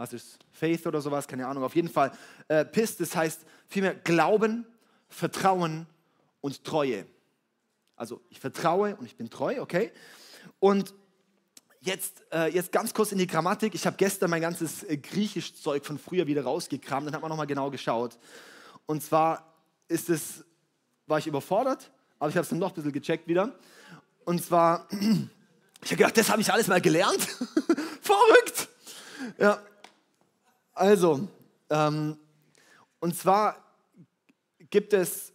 Speaker 1: was ist Faith oder sowas, keine Ahnung, auf jeden Fall. Äh, Pistis heißt vielmehr Glauben, Vertrauen und Treue. Also ich vertraue und ich bin treu, okay? Und jetzt, äh, jetzt ganz kurz in die Grammatik. Ich habe gestern mein ganzes äh, Griechisch-Zeug von früher wieder rausgekramt, dann hat man nochmal genau geschaut. Und zwar ist es, war ich überfordert, aber ich habe es dann noch ein bisschen gecheckt wieder. Und zwar, *clears throat* ich habe gedacht, das habe ich alles mal gelernt. *laughs* Verrückt! Ja, also, ähm, und zwar gibt es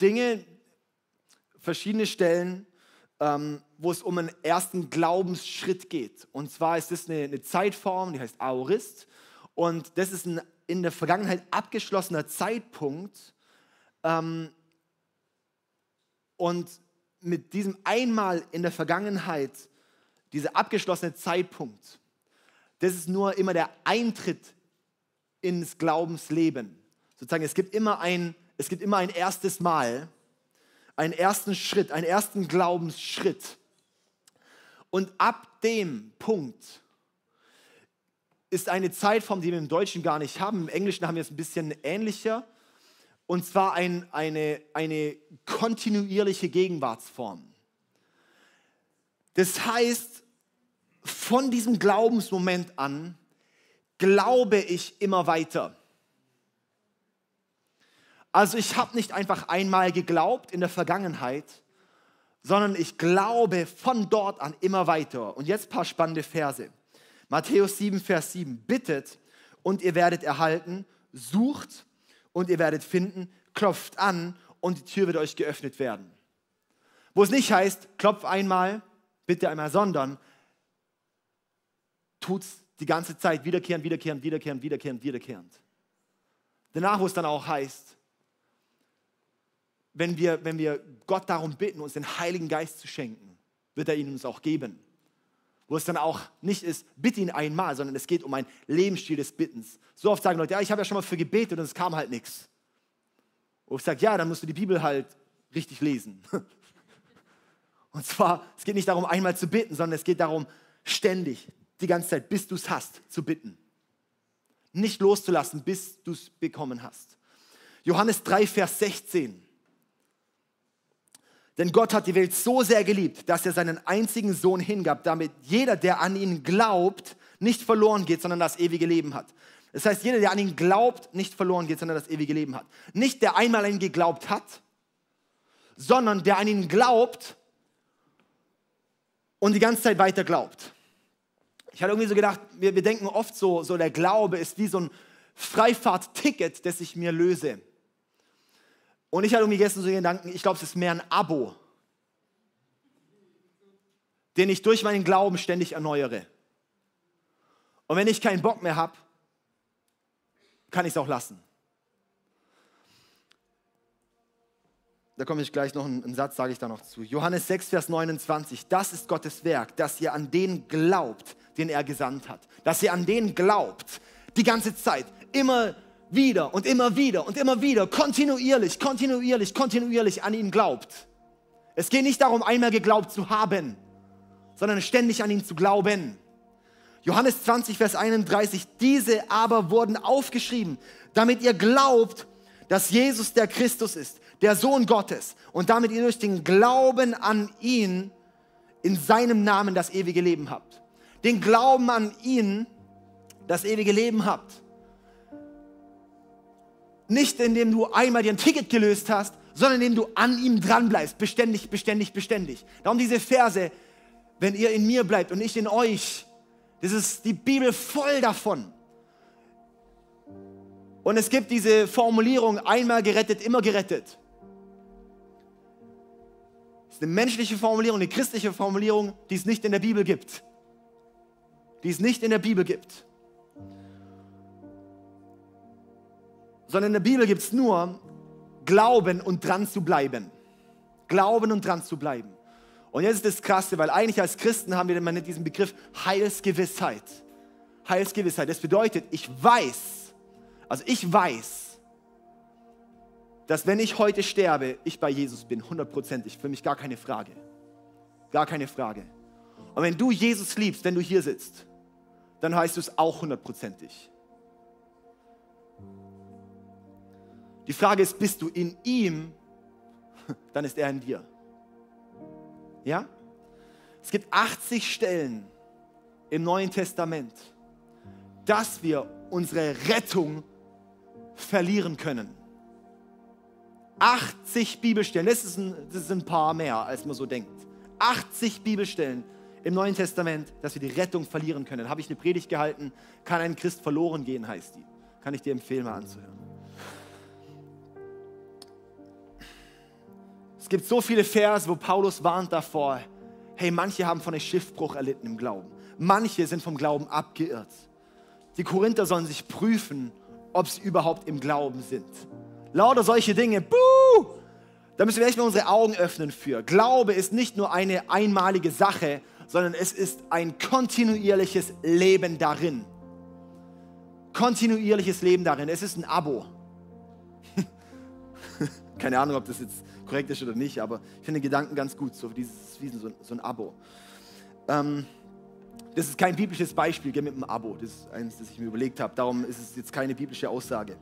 Speaker 1: Dinge, verschiedene Stellen, ähm, wo es um einen ersten Glaubensschritt geht. Und zwar ist das eine, eine Zeitform, die heißt Aorist. Und das ist ein in der Vergangenheit abgeschlossener Zeitpunkt. Ähm, und mit diesem einmal in der Vergangenheit, dieser abgeschlossene Zeitpunkt, das ist nur immer der Eintritt ins Glaubensleben. Sozusagen, es gibt immer ein es gibt immer ein erstes Mal, einen ersten Schritt, einen ersten Glaubensschritt. Und ab dem Punkt ist eine Zeitform, die wir im Deutschen gar nicht haben. Im Englischen haben wir es ein bisschen ähnlicher. Und zwar ein, eine, eine kontinuierliche Gegenwartsform. Das heißt, von diesem Glaubensmoment an glaube ich immer weiter. Also ich habe nicht einfach einmal geglaubt in der Vergangenheit, sondern ich glaube von dort an immer weiter. Und jetzt ein paar spannende Verse. Matthäus 7, Vers 7. Bittet und ihr werdet erhalten, sucht und ihr werdet finden, klopft an und die Tür wird euch geöffnet werden. Wo es nicht heißt, klopf einmal, bitte einmal, sondern tut es die ganze Zeit wiederkehrend, wiederkehrend, wiederkehrend, wiederkehrend, wiederkehrend. Danach, wo es dann auch heißt, wenn wir, wenn wir Gott darum bitten, uns den Heiligen Geist zu schenken, wird er ihn uns auch geben. Wo es dann auch nicht ist, bitte ihn einmal, sondern es geht um ein Lebensstil des Bittens. So oft sagen Leute, ja, ich habe ja schon mal für gebetet und es kam halt nichts. Und ich sage, ja, dann musst du die Bibel halt richtig lesen. *laughs* Und zwar, es geht nicht darum, einmal zu bitten, sondern es geht darum, ständig, die ganze Zeit, bis du es hast, zu bitten. Nicht loszulassen, bis du es bekommen hast. Johannes 3, Vers 16. Denn Gott hat die Welt so sehr geliebt, dass er seinen einzigen Sohn hingab, damit jeder, der an ihn glaubt, nicht verloren geht, sondern das ewige Leben hat. Das heißt, jeder, der an ihn glaubt, nicht verloren geht, sondern das ewige Leben hat. Nicht der einmal an ihn geglaubt hat, sondern der an ihn glaubt und die ganze Zeit weiter glaubt. Ich hatte irgendwie so gedacht, wir, wir denken oft so, so, der Glaube ist wie so ein Freifahrtticket, das ich mir löse. Und ich hatte irgendwie gestern so den Gedanken, ich glaube, es ist mehr ein Abo, den ich durch meinen Glauben ständig erneuere. Und wenn ich keinen Bock mehr habe, kann ich es auch lassen. Da komme ich gleich noch, einen Satz sage ich da noch zu. Johannes 6, Vers 29. Das ist Gottes Werk, dass ihr an den glaubt, den er gesandt hat. Dass ihr an den glaubt, die ganze Zeit, immer wieder und immer wieder und immer wieder, kontinuierlich, kontinuierlich, kontinuierlich an ihn glaubt. Es geht nicht darum, einmal geglaubt zu haben, sondern ständig an ihn zu glauben. Johannes 20, Vers 31, diese aber wurden aufgeschrieben, damit ihr glaubt, dass Jesus der Christus ist, der Sohn Gottes, und damit ihr durch den Glauben an ihn in seinem Namen das ewige Leben habt. Den Glauben an ihn das ewige Leben habt. Nicht indem du einmal dir ein Ticket gelöst hast, sondern indem du an ihm dran bleibst, beständig, beständig, beständig. Darum diese Verse, wenn ihr in mir bleibt und ich in euch, das ist die Bibel voll davon. Und es gibt diese Formulierung, einmal gerettet, immer gerettet. Das ist eine menschliche Formulierung, eine christliche Formulierung, die es nicht in der Bibel gibt. Die es nicht in der Bibel gibt. sondern in der Bibel gibt es nur Glauben und dran zu bleiben. Glauben und dran zu bleiben. Und jetzt ist das Krasse, weil eigentlich als Christen haben wir immer diesen Begriff Heilsgewissheit. Heilsgewissheit. Das bedeutet, ich weiß, also ich weiß, dass wenn ich heute sterbe, ich bei Jesus bin, hundertprozentig, für mich gar keine Frage. Gar keine Frage. Und wenn du Jesus liebst, wenn du hier sitzt, dann heißt es auch hundertprozentig. Die Frage ist, bist du in ihm, *laughs* dann ist er in dir. Ja? Es gibt 80 Stellen im Neuen Testament, dass wir unsere Rettung verlieren können. 80 Bibelstellen, das ist, ein, das ist ein paar mehr, als man so denkt. 80 Bibelstellen im Neuen Testament, dass wir die Rettung verlieren können. Habe ich eine Predigt gehalten, kann ein Christ verloren gehen, heißt die. Kann ich dir empfehlen, mal anzuhören. Es gibt so viele Verse, wo Paulus warnt davor, hey, manche haben von einem Schiffbruch erlitten im Glauben. Manche sind vom Glauben abgeirrt. Die Korinther sollen sich prüfen, ob sie überhaupt im Glauben sind. Lauter solche Dinge, buh! Da müssen wir echt mal unsere Augen öffnen für. Glaube ist nicht nur eine einmalige Sache, sondern es ist ein kontinuierliches Leben darin. Kontinuierliches Leben darin. Es ist ein Abo. *laughs* Keine Ahnung, ob das jetzt korrekt ist oder nicht, aber ich finde den Gedanken ganz gut, so, dieses, so, so ein Abo. Ähm, das ist kein biblisches Beispiel mit dem Abo, das ist eines, das ich mir überlegt habe, darum ist es jetzt keine biblische Aussage.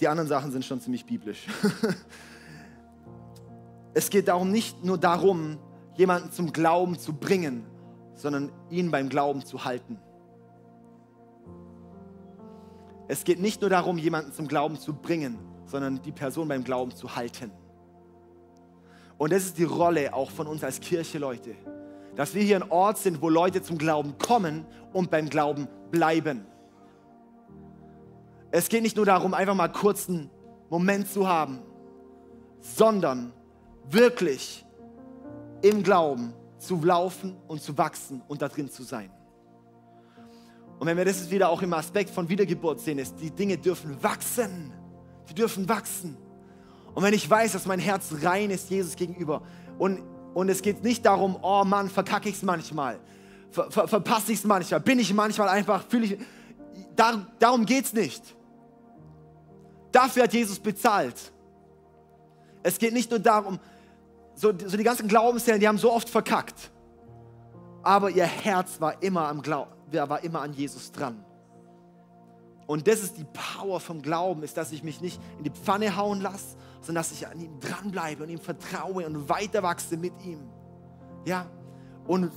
Speaker 1: Die anderen Sachen sind schon ziemlich biblisch. *laughs* es geht darum nicht nur darum, jemanden zum Glauben zu bringen, sondern ihn beim Glauben zu halten. Es geht nicht nur darum, jemanden zum Glauben zu bringen, sondern die Person beim Glauben zu halten. Und das ist die Rolle auch von uns als Kirche, Leute. Dass wir hier ein Ort sind, wo Leute zum Glauben kommen und beim Glauben bleiben. Es geht nicht nur darum, einfach mal kurz einen Moment zu haben, sondern wirklich im Glauben zu laufen und zu wachsen und da drin zu sein. Und wenn wir das wieder auch im Aspekt von Wiedergeburt sehen, ist, die Dinge dürfen wachsen. Die dürfen wachsen. Und wenn ich weiß, dass mein Herz rein ist Jesus gegenüber und, und es geht nicht darum, oh Mann, verkacke ich es manchmal, ver, ver, verpasse ich es manchmal, bin ich manchmal einfach, fühle ich, dar, darum geht es nicht. Dafür hat Jesus bezahlt. Es geht nicht nur darum, so, so die ganzen Glaubensherren, die haben so oft verkackt. Aber ihr Herz war immer, am war immer an Jesus dran. Und das ist die Power vom Glauben, ist, dass ich mich nicht in die Pfanne hauen lasse, sondern dass ich an ihm dranbleibe und ihm vertraue und weiter wachse mit ihm. Ja, und,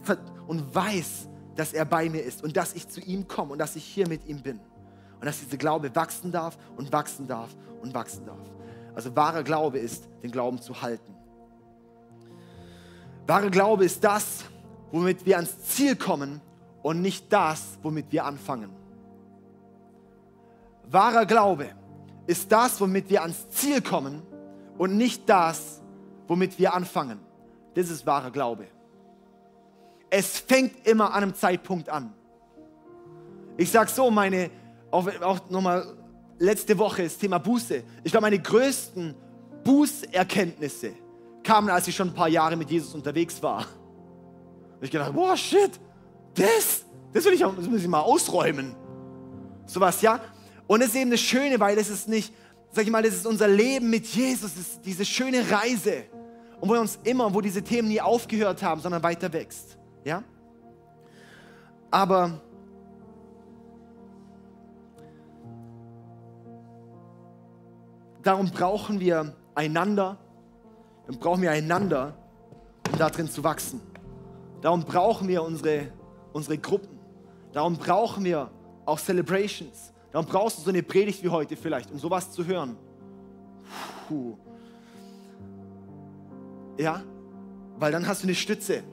Speaker 1: und weiß, dass er bei mir ist und dass ich zu ihm komme und dass ich hier mit ihm bin. Und dass dieser Glaube wachsen darf und wachsen darf und wachsen darf. Also wahrer Glaube ist, den Glauben zu halten. Wahrer Glaube ist das, womit wir ans Ziel kommen und nicht das, womit wir anfangen. Wahrer Glaube ist das, womit wir ans Ziel kommen und nicht das, womit wir anfangen. Das ist wahrer Glaube. Es fängt immer an einem Zeitpunkt an. Ich sage so, meine, auch, auch nochmal letzte Woche das Thema Buße. Ich glaube, meine größten Bußerkenntnisse kamen, als ich schon ein paar Jahre mit Jesus unterwegs war. Und ich gedacht, boah, shit, das, das will ich, das muss ich mal ausräumen. Sowas, ja. Und es ist eben das Schöne, weil es ist nicht, sag ich mal, das ist unser Leben mit Jesus, ist diese schöne Reise. Und wo wir uns immer, wo diese Themen nie aufgehört haben, sondern weiter wächst. Ja? Aber darum brauchen wir einander. Dann brauchen wir einander, um darin zu wachsen. Darum brauchen wir unsere, unsere Gruppen. Darum brauchen wir auch Celebrations. Darum brauchst du so eine Predigt wie heute vielleicht, um sowas zu hören. Puh. Ja, weil dann hast du eine Stütze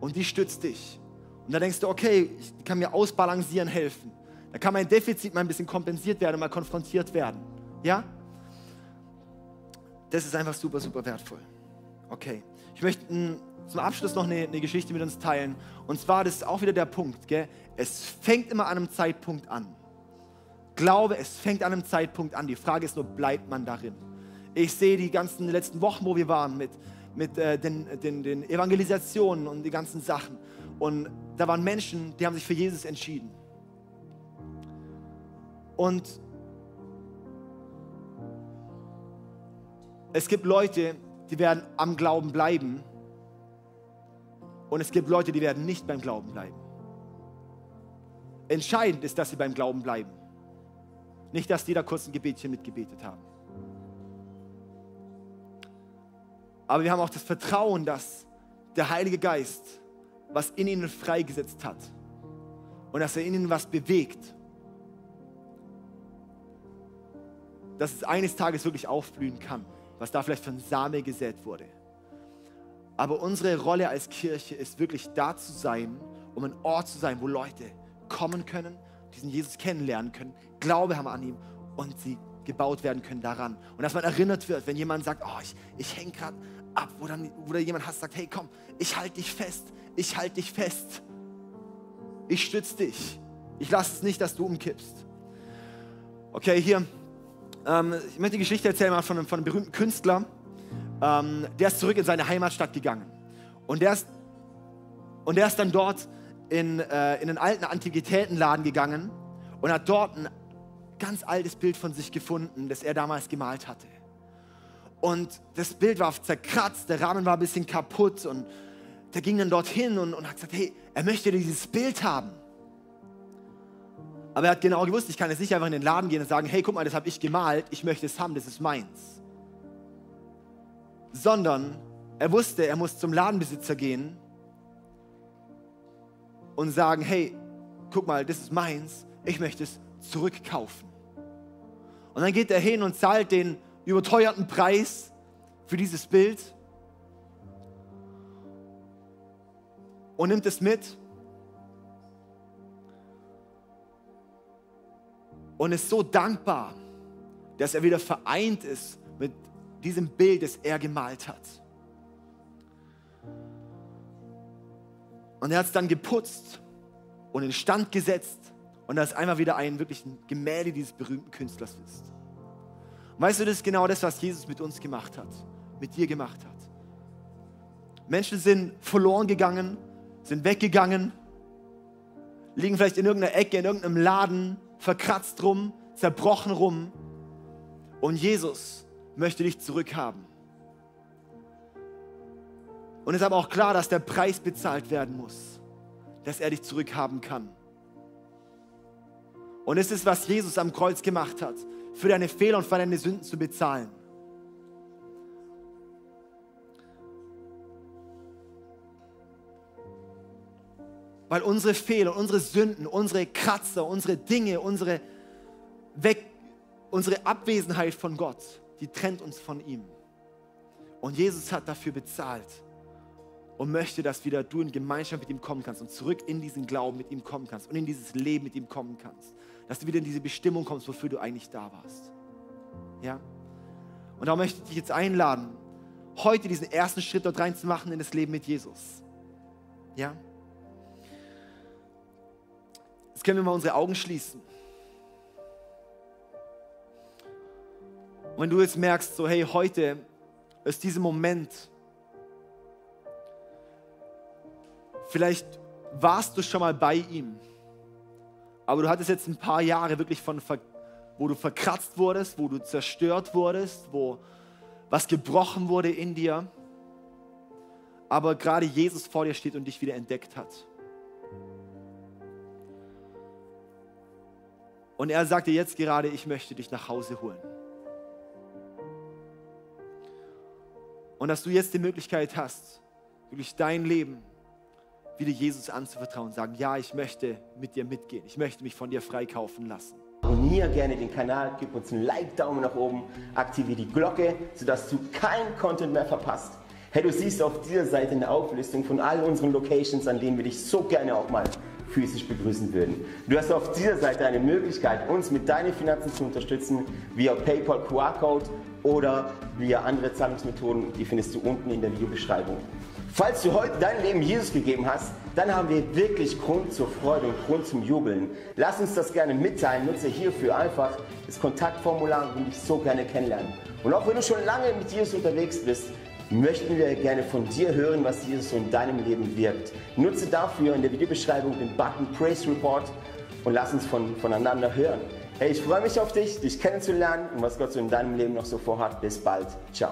Speaker 1: und die stützt dich. Und da denkst du, okay, ich kann mir ausbalancieren helfen. Da kann mein Defizit mal ein bisschen kompensiert werden, mal konfrontiert werden. Ja? Das ist einfach super, super wertvoll. Okay. Ich möchte zum Abschluss noch eine, eine, Geschichte mit uns teilen. Und zwar, das ist auch wieder der Punkt, gell? es fängt immer an einem Zeitpunkt an. Glaube, es fängt an einem Zeitpunkt an. Die Frage ist nur, bleibt man darin? Ich sehe die ganzen letzten Wochen, wo wir waren, mit, mit äh, den, den, den Evangelisationen und die ganzen Sachen. Und da waren Menschen, die haben sich für Jesus entschieden. Und es gibt Leute, die werden am Glauben bleiben. Und es gibt Leute, die werden nicht beim Glauben bleiben. Entscheidend ist, dass sie beim Glauben bleiben. Nicht, dass die da kurz ein Gebetchen mitgebetet haben. Aber wir haben auch das Vertrauen, dass der Heilige Geist was in ihnen freigesetzt hat und dass er in ihnen was bewegt. Dass es eines Tages wirklich aufblühen kann, was da vielleicht von Same gesät wurde. Aber unsere Rolle als Kirche ist wirklich da zu sein, um ein Ort zu sein, wo Leute kommen können, diesen Jesus kennenlernen können, Glaube haben an ihm und sie gebaut werden können daran. Und dass man erinnert wird, wenn jemand sagt, oh, ich, ich hänge gerade ab, wo dann wo da jemand hast, sagt, hey komm, ich halte dich fest, ich halte dich fest. Ich stütze dich. Ich lasse es nicht, dass du umkippst. Okay, hier, ähm, ich möchte die Geschichte erzählen mal von, von einem berühmten Künstler. Ähm, der ist zurück in seine Heimatstadt gegangen. Und der ist, und der ist dann dort in, äh, in einen alten Antiquitätenladen gegangen und hat dort ein ganz altes Bild von sich gefunden, das er damals gemalt hatte. Und das Bild war zerkratzt, der Rahmen war ein bisschen kaputt und der ging dann dorthin und, und hat gesagt, hey, er möchte dieses Bild haben. Aber er hat genau gewusst, ich kann jetzt nicht einfach in den Laden gehen und sagen, hey, guck mal, das habe ich gemalt, ich möchte es haben, das ist meins. Sondern er wusste, er muss zum Ladenbesitzer gehen und sagen, hey, guck mal, das ist meins, ich möchte es zurückkaufen. Und dann geht er hin und zahlt den überteuerten Preis für dieses Bild und nimmt es mit und ist so dankbar, dass er wieder vereint ist mit diesem Bild, das er gemalt hat. Und er hat es dann geputzt und in Stand gesetzt. Und da ist einmal wieder ein wirklich Gemälde dieses berühmten Künstlers ist. Weißt du, das ist genau das, was Jesus mit uns gemacht hat, mit dir gemacht hat. Menschen sind verloren gegangen, sind weggegangen, liegen vielleicht in irgendeiner Ecke, in irgendeinem Laden, verkratzt rum, zerbrochen rum. Und Jesus möchte dich zurückhaben. Und es ist aber auch klar, dass der Preis bezahlt werden muss, dass er dich zurückhaben kann. Und es ist, was Jesus am Kreuz gemacht hat, für deine Fehler und für deine Sünden zu bezahlen. Weil unsere Fehler, unsere Sünden, unsere Kratzer, unsere Dinge, unsere, Weg, unsere Abwesenheit von Gott, die trennt uns von ihm. Und Jesus hat dafür bezahlt und möchte, dass wieder du in Gemeinschaft mit ihm kommen kannst und zurück in diesen Glauben mit ihm kommen kannst und in dieses Leben mit ihm kommen kannst. Dass du wieder in diese Bestimmung kommst, wofür du eigentlich da warst. Ja? Und da möchte ich dich jetzt einladen, heute diesen ersten Schritt dort reinzumachen in das Leben mit Jesus. Ja? Jetzt können wir mal unsere Augen schließen. Und wenn du jetzt merkst, so hey, heute ist dieser Moment, vielleicht warst du schon mal bei ihm, aber du hattest jetzt ein paar Jahre wirklich von, wo du verkratzt wurdest, wo du zerstört wurdest, wo was gebrochen wurde in dir, aber gerade Jesus vor dir steht und dich wieder entdeckt hat. Und er sagte jetzt gerade, ich möchte dich nach Hause holen. Und dass du jetzt die Möglichkeit hast, wirklich dein Leben wieder Jesus anzuvertrauen, sagen, ja, ich möchte mit dir mitgehen, ich möchte mich von dir freikaufen lassen.
Speaker 2: Abonniere gerne den Kanal, gib uns einen Like, Daumen nach oben, aktiviere die Glocke, sodass du keinen Content mehr verpasst. Hey, du siehst auf dieser Seite eine Auflistung von all unseren Locations, an denen wir dich so gerne auch mal physisch begrüßen würden. Du hast auf dieser Seite eine Möglichkeit, uns mit deinen Finanzen zu unterstützen, via PayPal QR-Code oder via andere Zahlungsmethoden, die findest du unten in der Videobeschreibung. Falls du heute dein Leben Jesus gegeben hast, dann haben wir wirklich Grund zur Freude und Grund zum Jubeln. Lass uns das gerne mitteilen. Nutze hierfür einfach das Kontaktformular und dich so gerne kennenlernen. Und auch wenn du schon lange mit Jesus unterwegs bist, möchten wir gerne von dir hören, was Jesus so in deinem Leben wirkt. Nutze dafür in der Videobeschreibung den Button Praise Report und lass uns von, voneinander hören. Hey, ich freue mich auf dich, dich kennenzulernen und was Gott so in deinem Leben noch so vorhat. Bis bald. Ciao.